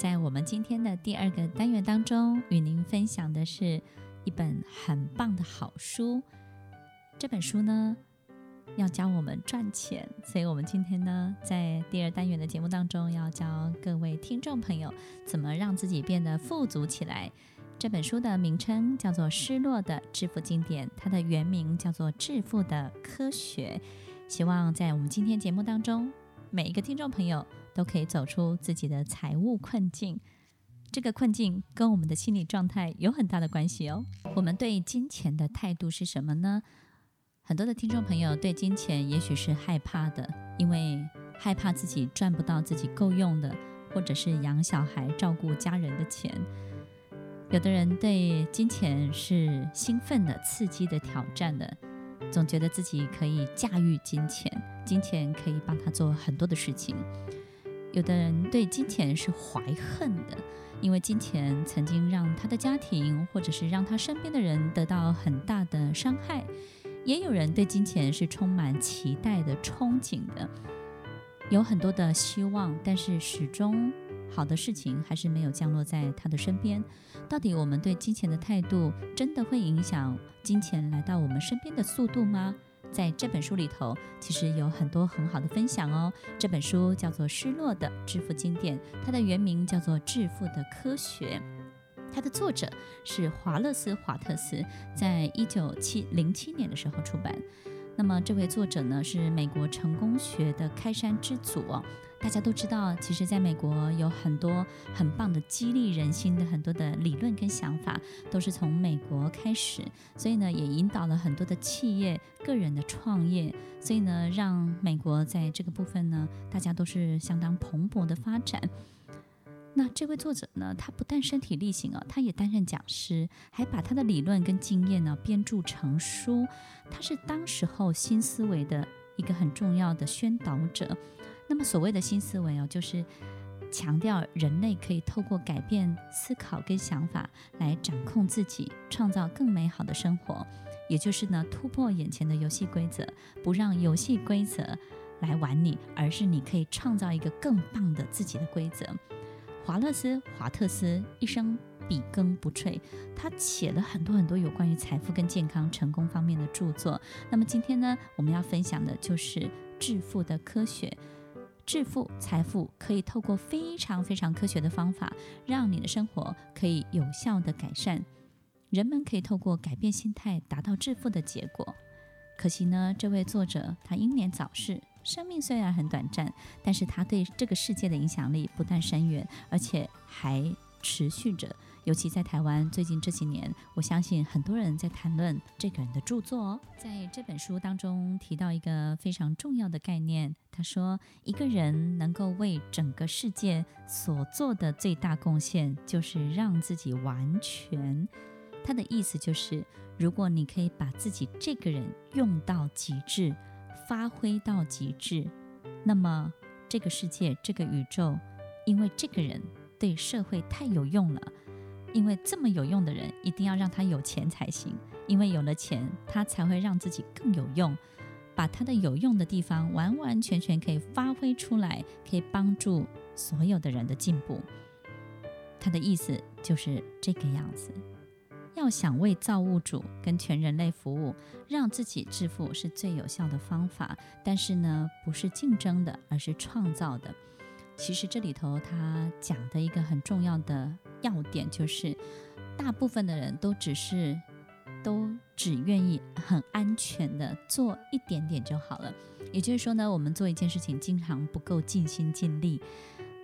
在我们今天的第二个单元当中，与您分享的是一本很棒的好书。这本书呢，要教我们赚钱，所以我们今天呢，在第二单元的节目当中，要教各位听众朋友怎么让自己变得富足起来。这本书的名称叫做《失落的致富经典》，它的原名叫做《致富的科学》。希望在我们今天节目当中，每一个听众朋友都可以走出自己的财务困境。这个困境跟我们的心理状态有很大的关系哦。我们对金钱的态度是什么呢？很多的听众朋友对金钱也许是害怕的，因为害怕自己赚不到自己够用的，或者是养小孩、照顾家人的钱。有的人对金钱是兴奋的、刺激的、挑战的，总觉得自己可以驾驭金钱，金钱可以帮他做很多的事情。有的人对金钱是怀恨的，因为金钱曾经让他的家庭或者是让他身边的人得到很大的伤害。也有人对金钱是充满期待的、憧憬的，有很多的希望，但是始终。好的事情还是没有降落在他的身边。到底我们对金钱的态度，真的会影响金钱来到我们身边的速度吗？在这本书里头，其实有很多很好的分享哦。这本书叫做《失落的致富经典》，它的原名叫做《致富的科学》，它的作者是华勒斯·华特斯，在一九七零七年的时候出版。那么这位作者呢，是美国成功学的开山之祖。大家都知道，其实在美国有很多很棒的激励人心的很多的理论跟想法，都是从美国开始，所以呢，也引导了很多的企业、个人的创业，所以呢，让美国在这个部分呢，大家都是相当蓬勃的发展。那这位作者呢，他不但身体力行啊，他也担任讲师，还把他的理论跟经验呢编著成书。他是当时候新思维的一个很重要的宣导者。那么所谓的新思维哦，就是强调人类可以透过改变思考跟想法来掌控自己，创造更美好的生活。也就是呢，突破眼前的游戏规则，不让游戏规则来玩你，而是你可以创造一个更棒的自己的规则。华勒斯·华特斯一生笔耕不辍，他写了很多很多有关于财富跟健康、成功方面的著作。那么今天呢，我们要分享的就是致富的科学。致富财富可以透过非常非常科学的方法，让你的生活可以有效的改善。人们可以透过改变心态，达到致富的结果。可惜呢，这位作者他英年早逝，生命虽然很短暂，但是他对这个世界的影响力不但深远，而且还持续着。尤其在台湾，最近这几年，我相信很多人在谈论这个人的著作哦。在这本书当中提到一个非常重要的概念，他说，一个人能够为整个世界所做的最大贡献，就是让自己完全。他的意思就是，如果你可以把自己这个人用到极致，发挥到极致，那么这个世界、这个宇宙，因为这个人对社会太有用了。因为这么有用的人，一定要让他有钱才行。因为有了钱，他才会让自己更有用，把他的有用的地方完完全全可以发挥出来，可以帮助所有的人的进步。他的意思就是这个样子。要想为造物主跟全人类服务，让自己致富是最有效的方法。但是呢，不是竞争的，而是创造的。其实这里头他讲的一个很重要的要点就是，大部分的人都只是都只愿意很安全的做一点点就好了。也就是说呢，我们做一件事情经常不够尽心尽力，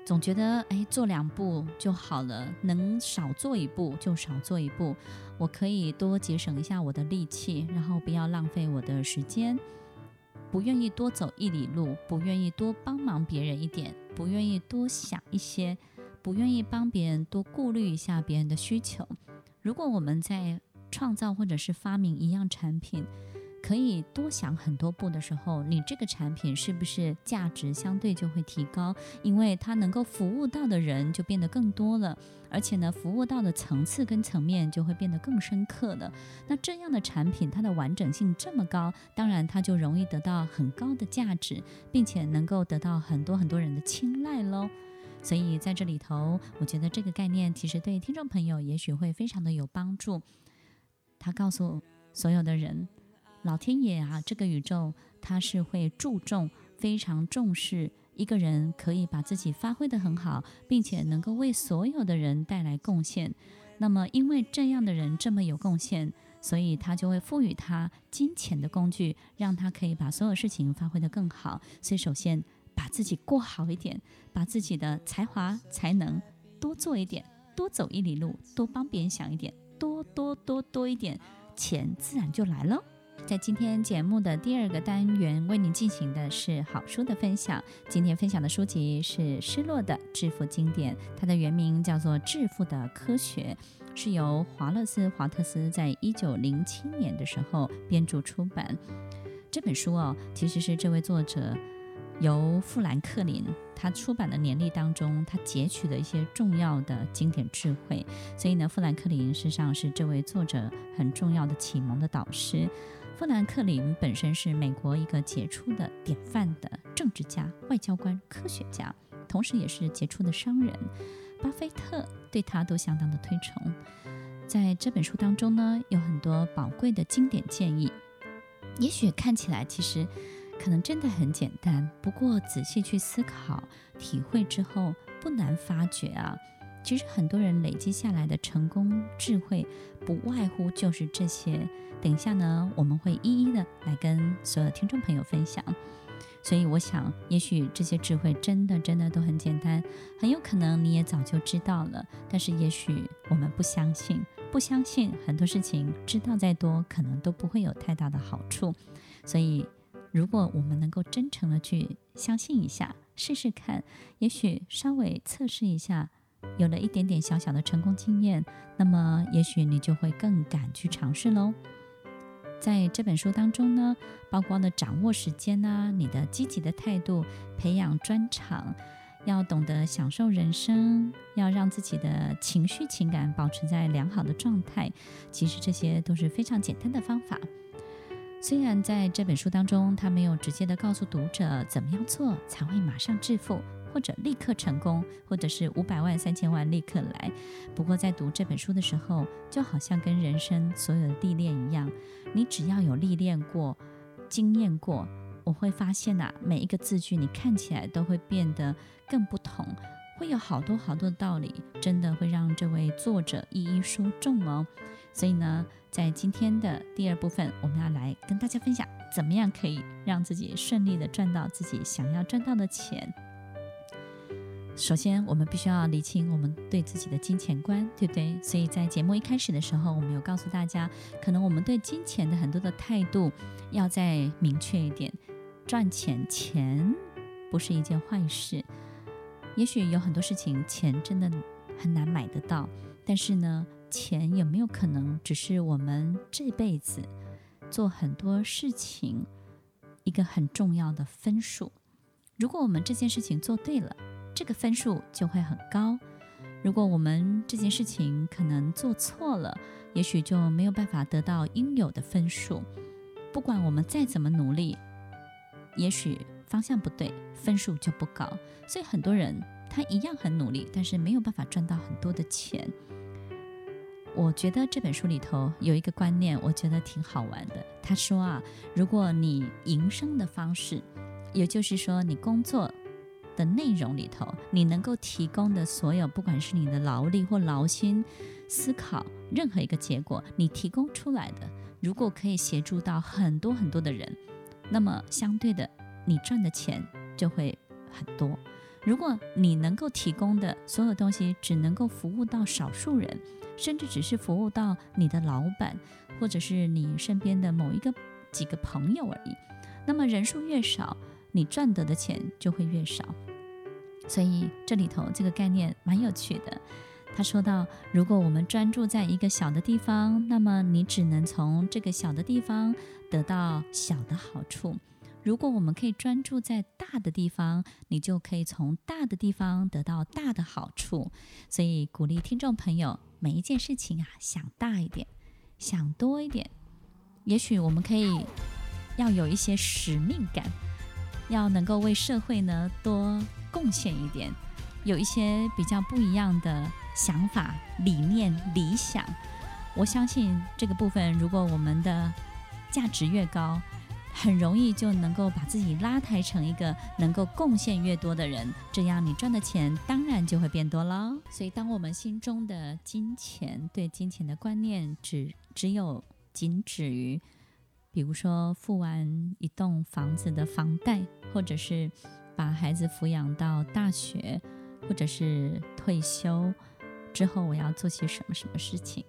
总觉得哎做两步就好了，能少做一步就少做一步。我可以多节省一下我的力气，然后不要浪费我的时间。不愿意多走一里路，不愿意多帮忙别人一点，不愿意多想一些，不愿意帮别人多顾虑一下别人的需求。如果我们在创造或者是发明一样产品，可以多想很多步的时候，你这个产品是不是价值相对就会提高？因为它能够服务到的人就变得更多了，而且呢，服务到的层次跟层面就会变得更深刻了。那这样的产品，它的完整性这么高，当然它就容易得到很高的价值，并且能够得到很多很多人的青睐喽。所以在这里头，我觉得这个概念其实对听众朋友也许会非常的有帮助。他告诉所有的人，老天爷啊，这个宇宙他是会注重、非常重视一个人可以把自己发挥得很好，并且能够为所有的人带来贡献。那么，因为这样的人这么有贡献，所以他就会赋予他金钱的工具，让他可以把所有事情发挥得更好。所以，首先把自己过好一点，把自己的才华才能多做一点，多走一里路，多帮别人想一点，多多多多一点，钱自然就来了。在今天节目的第二个单元，为您进行的是好书的分享。今天分享的书籍是《失落的致富经典》，它的原名叫做《致富的科学》，是由华勒斯·华特斯在一九零七年的时候编著出版。这本书哦，其实是这位作者由富兰克林他出版的年历当中，他截取了一些重要的经典智慧。所以呢，富兰克林事实上是这位作者很重要的启蒙的导师。富兰克林本身是美国一个杰出的典范的政治家、外交官、科学家，同时也是杰出的商人。巴菲特对他都相当的推崇。在这本书当中呢，有很多宝贵的经典建议。也许看起来其实可能真的很简单，不过仔细去思考、体会之后，不难发觉啊。其实很多人累积下来的成功智慧，不外乎就是这些。等一下呢，我们会一一的来跟所有听众朋友分享。所以我想，也许这些智慧真的真的都很简单，很有可能你也早就知道了。但是也许我们不相信，不相信很多事情，知道再多，可能都不会有太大的好处。所以，如果我们能够真诚的去相信一下，试试看，也许稍微测试一下。有了一点点小小的成功经验，那么也许你就会更敢去尝试喽。在这本书当中呢，包括了掌握时间啊，你的积极的态度，培养专长，要懂得享受人生，要让自己的情绪情感保持在良好的状态。其实这些都是非常简单的方法。虽然在这本书当中，他没有直接的告诉读者怎么样做才会马上致富。或者立刻成功，或者是五百万、三千万立刻来。不过在读这本书的时候，就好像跟人生所有的历练一样，你只要有历练过、经验过，我会发现呐、啊，每一个字句你看起来都会变得更不同，会有好多好多的道理，真的会让这位作者一一说中哦。所以呢，在今天的第二部分，我们要来跟大家分享，怎么样可以让自己顺利的赚到自己想要赚到的钱。首先，我们必须要理清我们对自己的金钱观，对不对？所以在节目一开始的时候，我们有告诉大家，可能我们对金钱的很多的态度要再明确一点。赚钱，钱不是一件坏事。也许有很多事情，钱真的很难买得到。但是呢，钱有没有可能只是我们这辈子做很多事情一个很重要的分数？如果我们这件事情做对了，这个分数就会很高。如果我们这件事情可能做错了，也许就没有办法得到应有的分数。不管我们再怎么努力，也许方向不对，分数就不高。所以很多人他一样很努力，但是没有办法赚到很多的钱。我觉得这本书里头有一个观念，我觉得挺好玩的。他说啊，如果你营生的方式，也就是说你工作。的内容里头，你能够提供的所有，不管是你的劳力或劳心，思考任何一个结果，你提供出来的，如果可以协助到很多很多的人，那么相对的，你赚的钱就会很多。如果你能够提供的所有东西只能够服务到少数人，甚至只是服务到你的老板，或者是你身边的某一个几个朋友而已，那么人数越少，你赚得的钱就会越少。所以这里头这个概念蛮有趣的。他说到，如果我们专注在一个小的地方，那么你只能从这个小的地方得到小的好处；如果我们可以专注在大的地方，你就可以从大的地方得到大的好处。所以鼓励听众朋友，每一件事情啊，想大一点，想多一点。也许我们可以要有一些使命感，要能够为社会呢多。贡献一点，有一些比较不一样的想法、理念、理想。我相信这个部分，如果我们的价值越高，很容易就能够把自己拉抬成一个能够贡献越多的人，这样你赚的钱当然就会变多了。所以，当我们心中的金钱对金钱的观念只只有仅止于，比如说付完一栋房子的房贷，或者是把孩子抚养到大学，或者是退休之后我要做些什么什么事情。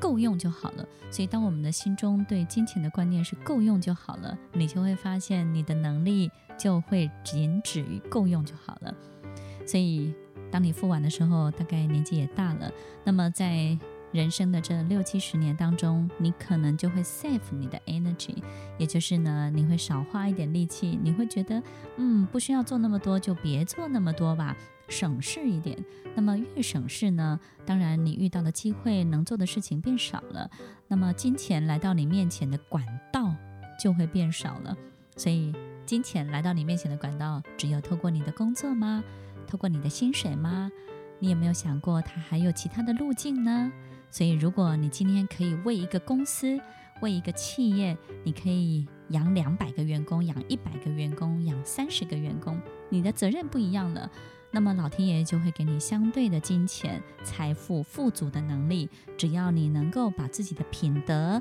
够用就好了。所以，当我们的心中对金钱的观念是够用就好了，你就会发现你的能力就会仅止于够用就好了。所以，当你付完的时候，大概年纪也大了。那么，在人生的这六七十年当中，你可能就会 save 你的 energy，也就是呢，你会少花一点力气，你会觉得，嗯，不需要做那么多，就别做那么多吧。省事一点，那么越省事呢，当然你遇到的机会、能做的事情变少了，那么金钱来到你面前的管道就会变少了。所以，金钱来到你面前的管道，只有透过你的工作吗？透过你的薪水吗？你有没有想过，它还有其他的路径呢？所以，如果你今天可以为一个公司、为一个企业，你可以养两百个员工、养一百个员工、养三十个员工，你的责任不一样了。那么老天爷就会给你相对的金钱、财富、富足的能力。只要你能够把自己的品德、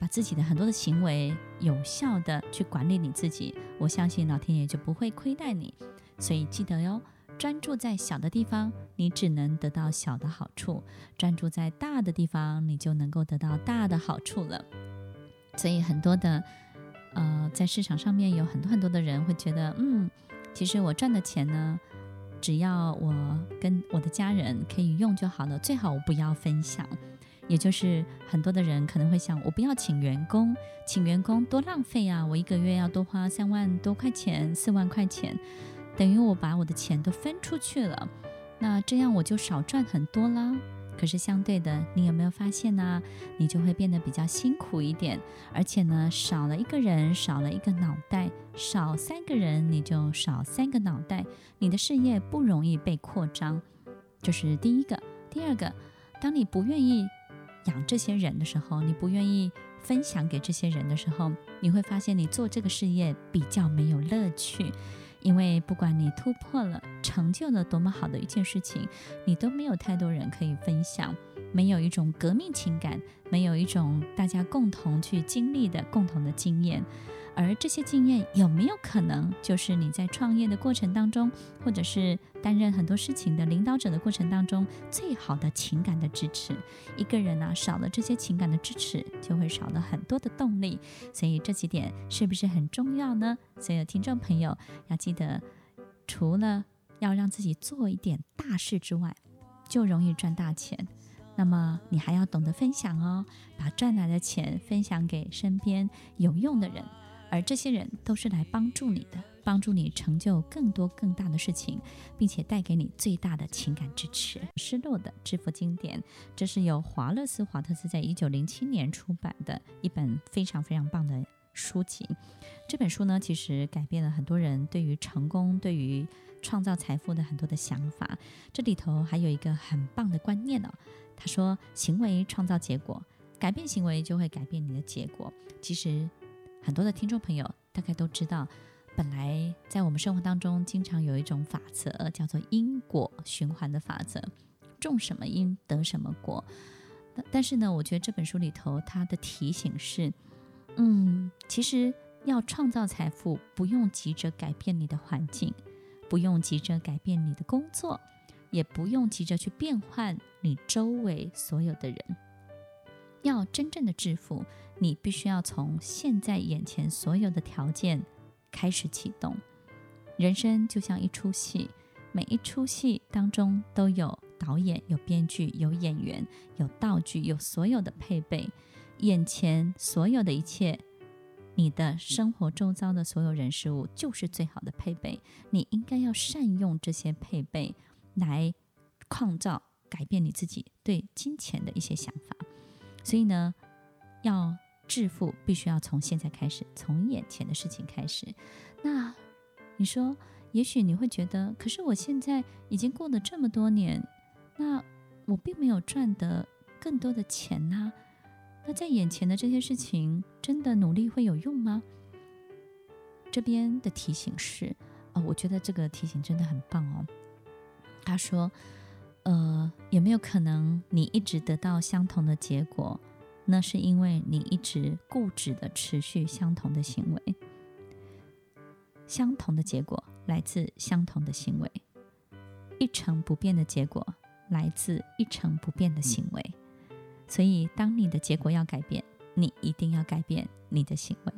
把自己的很多的行为有效的去管理你自己，我相信老天爷就不会亏待你。所以记得哟，专注在小的地方，你只能得到小的好处；专注在大的地方，你就能够得到大的好处了。所以很多的，呃，在市场上面有很多很多的人会觉得，嗯，其实我赚的钱呢。只要我跟我的家人可以用就好了，最好我不要分享。也就是很多的人可能会想，我不要请员工，请员工多浪费啊！我一个月要多花三万多块钱、四万块钱，等于我把我的钱都分出去了，那这样我就少赚很多啦。可是相对的，你有没有发现呢？你就会变得比较辛苦一点，而且呢，少了一个人，少了一个脑袋，少三个人你就少三个脑袋，你的事业不容易被扩张，这是第一个。第二个，当你不愿意养这些人的时候，你不愿意分享给这些人的时候，你会发现你做这个事业比较没有乐趣。因为不管你突破了、成就了多么好的一件事情，你都没有太多人可以分享，没有一种革命情感，没有一种大家共同去经历的共同的经验。而这些经验有没有可能，就是你在创业的过程当中，或者是担任很多事情的领导者的过程当中，最好的情感的支持？一个人呢、少了这些情感的支持，就会少了很多的动力。所以这几点是不是很重要呢？所有听众朋友要记得，除了要让自己做一点大事之外，就容易赚大钱。那么你还要懂得分享哦，把赚来的钱分享给身边有用的人。而这些人都是来帮助你的，帮助你成就更多更大的事情，并且带给你最大的情感支持。失落的致富经典，这是由华勒斯·华特斯在一九零七年出版的一本非常非常棒的书籍。这本书呢，其实改变了很多人对于成功、对于创造财富的很多的想法。这里头还有一个很棒的观念哦，他说：行为创造结果，改变行为就会改变你的结果。其实。很多的听众朋友大概都知道，本来在我们生活当中经常有一种法则，叫做因果循环的法则，种什么因得什么果。但是呢，我觉得这本书里头它的提醒是，嗯，其实要创造财富，不用急着改变你的环境，不用急着改变你的工作，也不用急着去变换你周围所有的人。要真正的致富，你必须要从现在眼前所有的条件开始启动。人生就像一出戏，每一出戏当中都有导演、有编剧、有演员、有道具、有所有的配备。眼前所有的一切，你的生活周遭的所有人事物，就是最好的配备。你应该要善用这些配备，来创造、改变你自己对金钱的一些想法。所以呢，要致富，必须要从现在开始，从眼前的事情开始。那你说，也许你会觉得，可是我现在已经过了这么多年，那我并没有赚得更多的钱呐、那在眼前的这些事情，真的努力会有用吗？这边的提醒是，哦，我觉得这个提醒真的很棒哦。他说，呃，有没有可能你一直得到相同的结果？那是因为你一直固执的持续相同的行为。相同的结果来自相同的行为，一成不变的结果来自一成不变的行为。所以，当你的结果要改变，你一定要改变你的行为。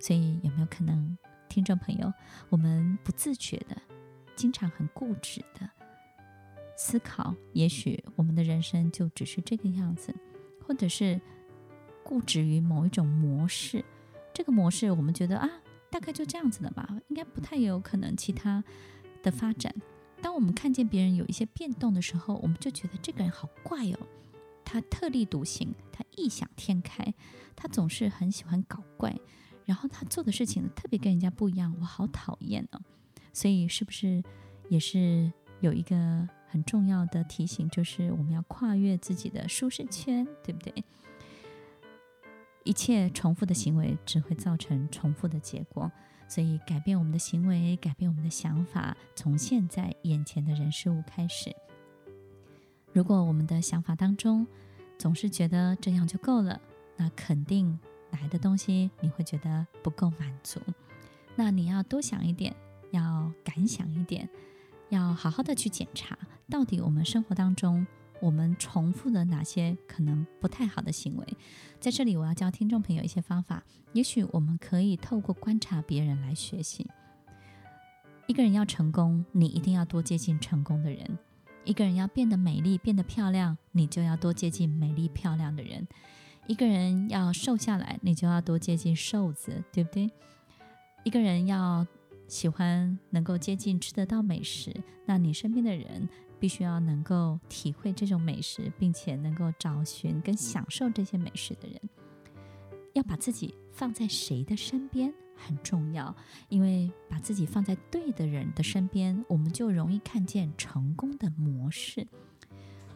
所以，有没有可能，听众朋友，我们不自觉的，经常很固执的思考，也许我们的人生就只是这个样子，或者是固执于某一种模式。这个模式，我们觉得啊。大概就这样子的吧，应该不太有可能其他的发展。当我们看见别人有一些变动的时候，我们就觉得这个人好怪哦，他特立独行，他异想天开，他总是很喜欢搞怪，然后他做的事情特别跟人家不一样，我好讨厌哦。所以是不是也是有一个很重要的提醒，就是我们要跨越自己的舒适圈，对不对？一切重复的行为只会造成重复的结果，所以改变我们的行为，改变我们的想法，从现在眼前的人事物开始。如果我们的想法当中总是觉得这样就够了，那肯定来的东西你会觉得不够满足。那你要多想一点，要敢想一点，要好好的去检查，到底我们生活当中。我们重复了哪些可能不太好的行为？在这里，我要教听众朋友一些方法。也许我们可以透过观察别人来学习。一个人要成功，你一定要多接近成功的人；一个人要变得美丽、变得漂亮，你就要多接近美丽漂亮的人；一个人要瘦下来，你就要多接近瘦子，对不对？一个人要喜欢能够接近吃得到美食，那你身边的人。必须要能够体会这种美食，并且能够找寻跟享受这些美食的人，要把自己放在谁的身边很重要，因为把自己放在对的人的身边，我们就容易看见成功的模式。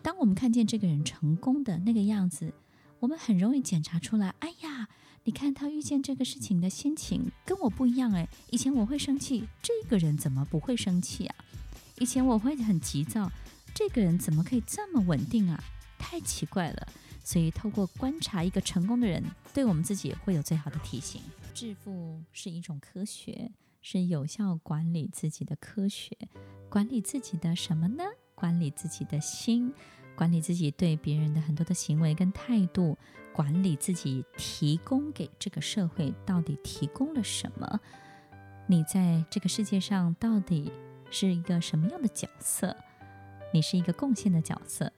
当我们看见这个人成功的那个样子，我们很容易检查出来：哎呀，你看他遇见这个事情的心情跟我不一样哎，以前我会生气，这个人怎么不会生气啊？以前我会很急躁，这个人怎么可以这么稳定啊？太奇怪了。所以透过观察一个成功的人，对我们自己会有最好的提醒。致富是一种科学，是有效管理自己的科学。管理自己的什么呢？管理自己的心，管理自己对别人的很多的行为跟态度，管理自己提供给这个社会到底提供了什么？你在这个世界上到底？是一个什么样的角色？你是一个贡献的角色，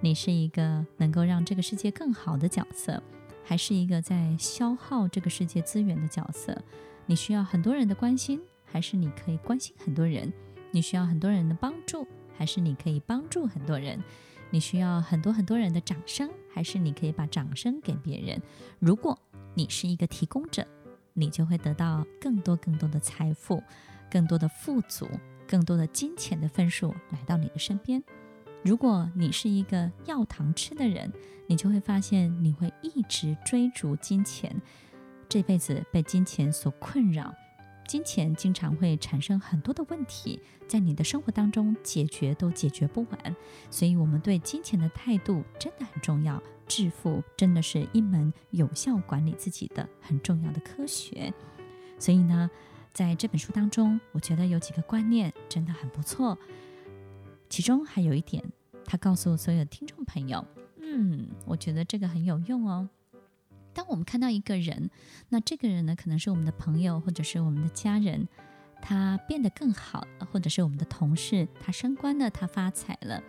你是一个能够让这个世界更好的角色，还是一个在消耗这个世界资源的角色？你需要很多人的关心，还是你可以关心很多人？你需要很多人的帮助，还是你可以帮助很多人？你需要很多很多人的掌声，还是你可以把掌声给别人？如果你是一个提供者，你就会得到更多更多的财富，更多的富足。更多的金钱的分数来到你的身边。如果你是一个要糖吃的人，你就会发现你会一直追逐金钱，这辈子被金钱所困扰，金钱经常会产生很多的问题，在你的生活当中解决都解决不完。所以，我们对金钱的态度真的很重要。致富真的是一门有效管理自己的很重要的科学。所以呢，在这本书当中，我觉得有几个观念真的很不错。其中还有一点，他告诉所有听众朋友，嗯，我觉得这个很有用哦。当我们看到一个人，那这个人呢，可能是我们的朋友，或者是我们的家人，他变得更好，或者是我们的同事，他升官了，他发财了，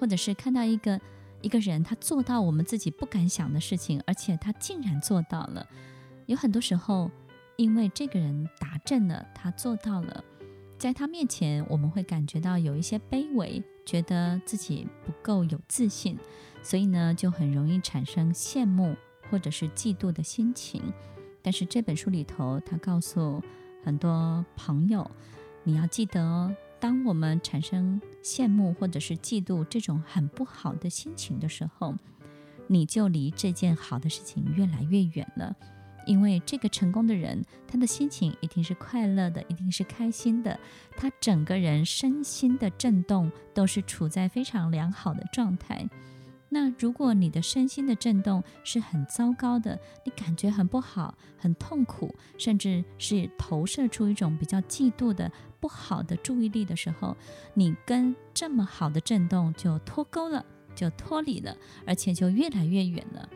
或者是看到一个一个人，他做到我们自己不敢想的事情，而且他竟然做到了。有很多时候。因为这个人达阵了，他做到了，在他面前，我们会感觉到有一些卑微，觉得自己不够有自信，所以呢，就很容易产生羡慕或者是嫉妒的心情。但是这本书里头，他告诉很多朋友，你要记得哦，当我们产生羡慕或者是嫉妒这种很不好的心情的时候，你就离这件好的事情越来越远了。因为这个成功的人，他的心情一定是快乐的，一定是开心的，他整个人身心的震动都是处在非常良好的状态。那如果你的身心的震动是很糟糕的，你感觉很不好、很痛苦，甚至是投射出一种比较嫉妒的不好的注意力的时候，你跟这么好的震动就脱钩了，就脱离了，而且就越来越远了。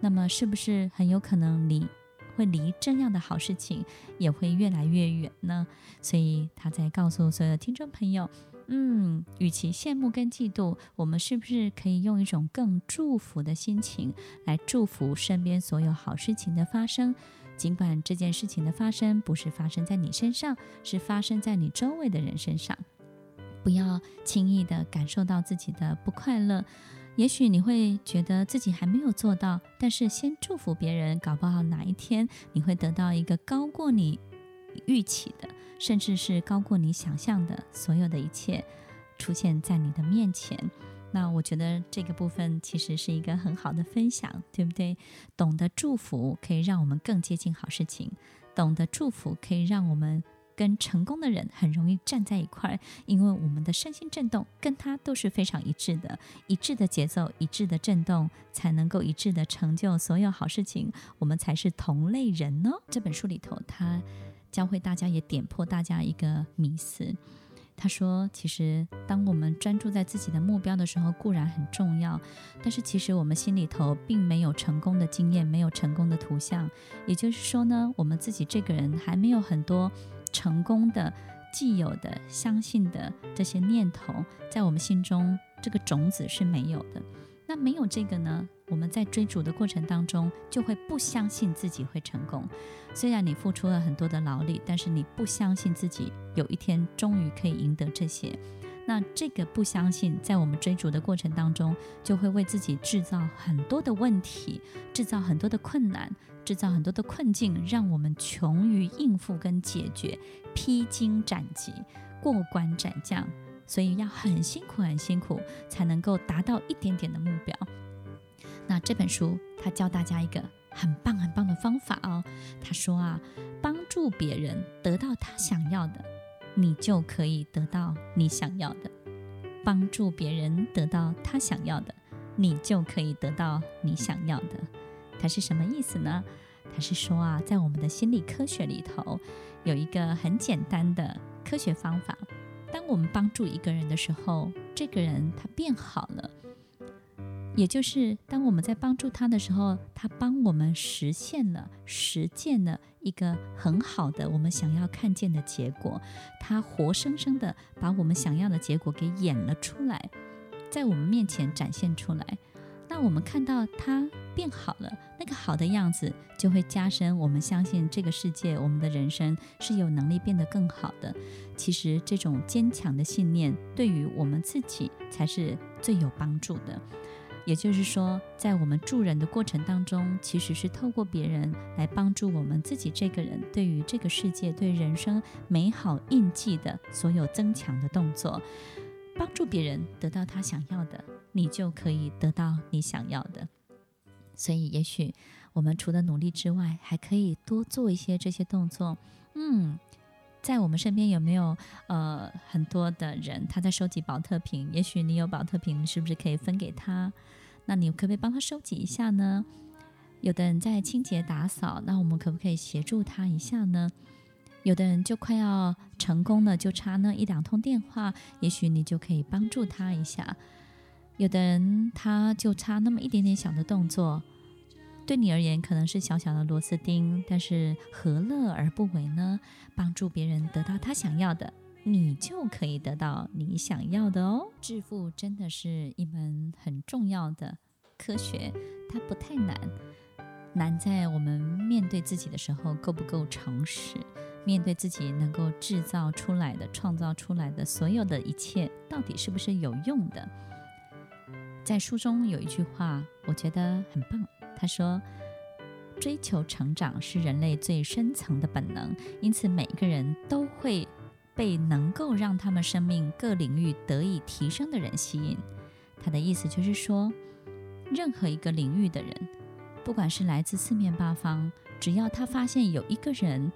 那么是不是很有可能你会离这样的好事情也会越来越远呢？所以他在告诉所有的听众朋友。嗯，与其羡慕跟嫉妒，我们是不是可以用一种更祝福的心情来祝福身边所有好事情的发生？尽管这件事情的发生不是发生在你身上，是发生在你周围的人身上。不要轻易的感受到自己的不快乐。也许你会觉得自己还没有做到，但是先祝福别人，搞不好哪一天你会得到一个高过你预期的。甚至是高过你想象的所有的一切出现在你的面前，那我觉得这个部分其实是一个很好的分享，对不对？懂得祝福可以让我们更接近好事情，懂得祝福可以让我们跟成功的人很容易站在一块儿，因为我们的身心震动跟他都是非常一致的，一致的节奏，一致的震动，才能够一致的成就所有好事情，我们才是同类人呢。这本书里头，他。教会大家，也点破大家一个迷思。他说：“其实，当我们专注在自己的目标的时候，固然很重要，但是其实我们心里头并没有成功的经验，没有成功的图像。也就是说呢，我们自己这个人还没有很多成功的、既有的、相信的这些念头，在我们心中，这个种子是没有的。那没有这个呢？”我们在追逐的过程当中，就会不相信自己会成功。虽然你付出了很多的劳力，但是你不相信自己有一天终于可以赢得这些。那这个不相信，在我们追逐的过程当中，就会为自己制造很多的问题，制造很多的困难，制造很多的困境，让我们穷于应付跟解决，披荆斩棘，过关斩将。所以要很辛苦，很辛苦，才能够达到一点点的目标。那这本书他教大家一个很棒很棒的方法哦。他说啊，帮助别人得到他想要的，你就可以得到你想要的；帮助别人得到他想要的，你就可以得到你想要的。他是什么意思呢？他是说啊，在我们的心理科学里头，有一个很简单的科学方法：当我们帮助一个人的时候，这个人他变好了。也就是当我们在帮助他的时候，他帮我们实现了、实践了一个很好的我们想要看见的结果。他活生生的把我们想要的结果给演了出来，在我们面前展现出来。那我们看到他变好了，那个好的样子就会加深我们相信这个世界、我们的人生是有能力变得更好的。其实这种坚强的信念，对于我们自己才是最有帮助的。也就是说，在我们助人的过程当中，其实是透过别人来帮助我们自己这个人，对于这个世界、对人生美好印记的所有增强的动作，帮助别人得到他想要的，你就可以得到你想要的。所以，也许我们除了努力之外，还可以多做一些这些动作。嗯，在我们身边有没有呃很多的人他在收集宝特瓶？也许你有宝特瓶，是不是可以分给他？那你可不可以帮他收集一下呢？有的人在清洁打扫，那我们可不可以协助他一下呢？有的人就快要成功了，就差那一两通电话，也许你就可以帮助他一下。有的人他就差那么一点点小的动作，对你而言可能是小小的螺丝钉，但是何乐而不为呢？帮助别人得到他想要的。你就可以得到你想要的哦。致富真的是一门很重要的科学，它不太难，难在我们面对自己的时候够不够诚实，面对自己能够制造出来的、创造出来的所有的一切，到底是不是有用的？在书中有一句话，我觉得很棒，他说：“追求成长是人类最深层的本能，因此每个人都会。”被能够让他们生命各领域得以提升的人吸引。他的意思就是说，任何一个领域的人，不管是来自四面八方，只要他发现有一个人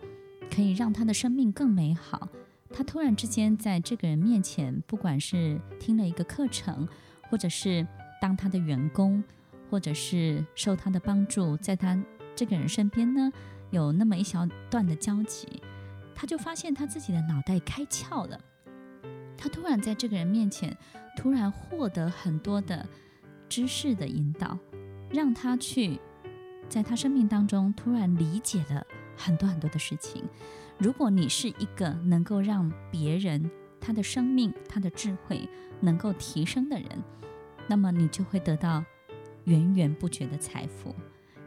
可以让他的生命更美好，他突然之间在这个人面前，不管是听了一个课程，或者是当他的员工，或者是受他的帮助，在他这个人身边呢，有那么一小段的交集。他就发现他自己的脑袋开窍了，他突然在这个人面前，突然获得很多的知识的引导，让他去在他生命当中突然理解了很多很多的事情。如果你是一个能够让别人他的生命、他的智慧能够提升的人，那么你就会得到源源不绝的财富，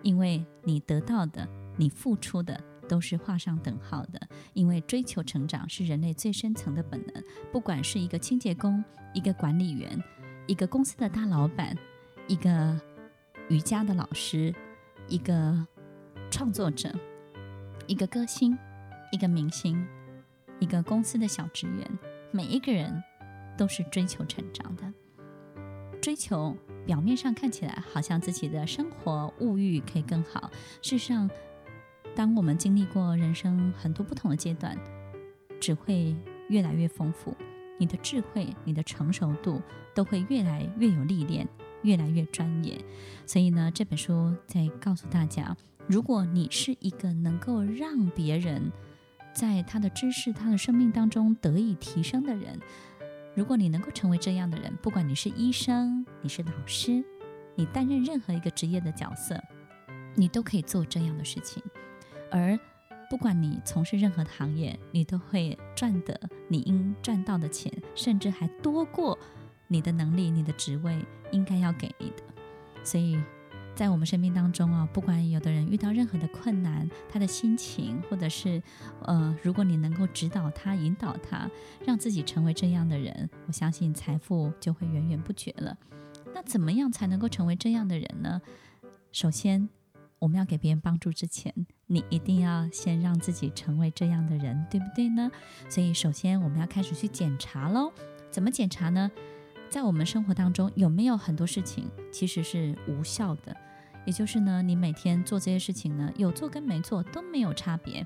因为你得到的，你付出的。都是画上等号的，因为追求成长是人类最深层的本能。不管是一个清洁工、一个管理员、一个公司的大老板、一个瑜伽的老师、一个创作者、一个歌星、一个明星、一个公司的小职员，每一个人都是追求成长的。追求表面上看起来好像自己的生活物欲可以更好，事实上。当我们经历过人生很多不同的阶段，只会越来越丰富。你的智慧、你的成熟度都会越来越有历练，越来越专业。所以呢，这本书在告诉大家：如果你是一个能够让别人在他的知识、他的生命当中得以提升的人，如果你能够成为这样的人，不管你是医生、你是老师，你担任任何一个职业的角色，你都可以做这样的事情。而不管你从事任何的行业，你都会赚得你应赚到的钱，甚至还多过你的能力、你的职位应该要给你的。所以，在我们生命当中啊，不管有的人遇到任何的困难，他的心情，或者是呃，如果你能够指导他、引导他，让自己成为这样的人，我相信财富就会源源不绝了。那怎么样才能够成为这样的人呢？首先，我们要给别人帮助之前，你一定要先让自己成为这样的人，对不对呢？所以，首先我们要开始去检查喽。怎么检查呢？在我们生活当中，有没有很多事情其实是无效的？也就是呢，你每天做这些事情呢，有做跟没做都没有差别。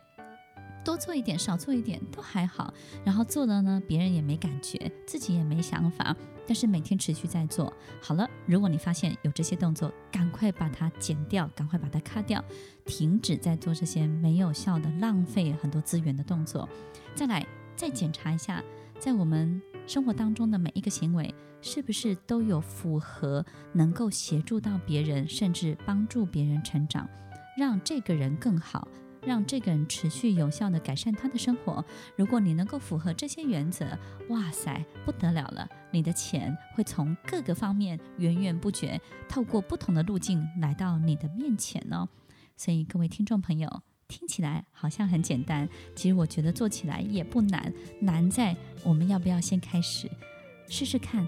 多做一点，少做一点都还好。然后做了呢，别人也没感觉，自己也没想法。但是每天持续在做。好了，如果你发现有这些动作，赶快把它剪掉，赶快把它卡掉，停止在做这些没有效的、浪费很多资源的动作。再来，再检查一下，在我们生活当中的每一个行为，是不是都有符合能够协助到别人，甚至帮助别人成长，让这个人更好。让这个人持续有效地改善他的生活。如果你能够符合这些原则，哇塞，不得了了！你的钱会从各个方面源源不绝，透过不同的路径来到你的面前哦。所以各位听众朋友，听起来好像很简单，其实我觉得做起来也不难，难在我们要不要先开始试试看。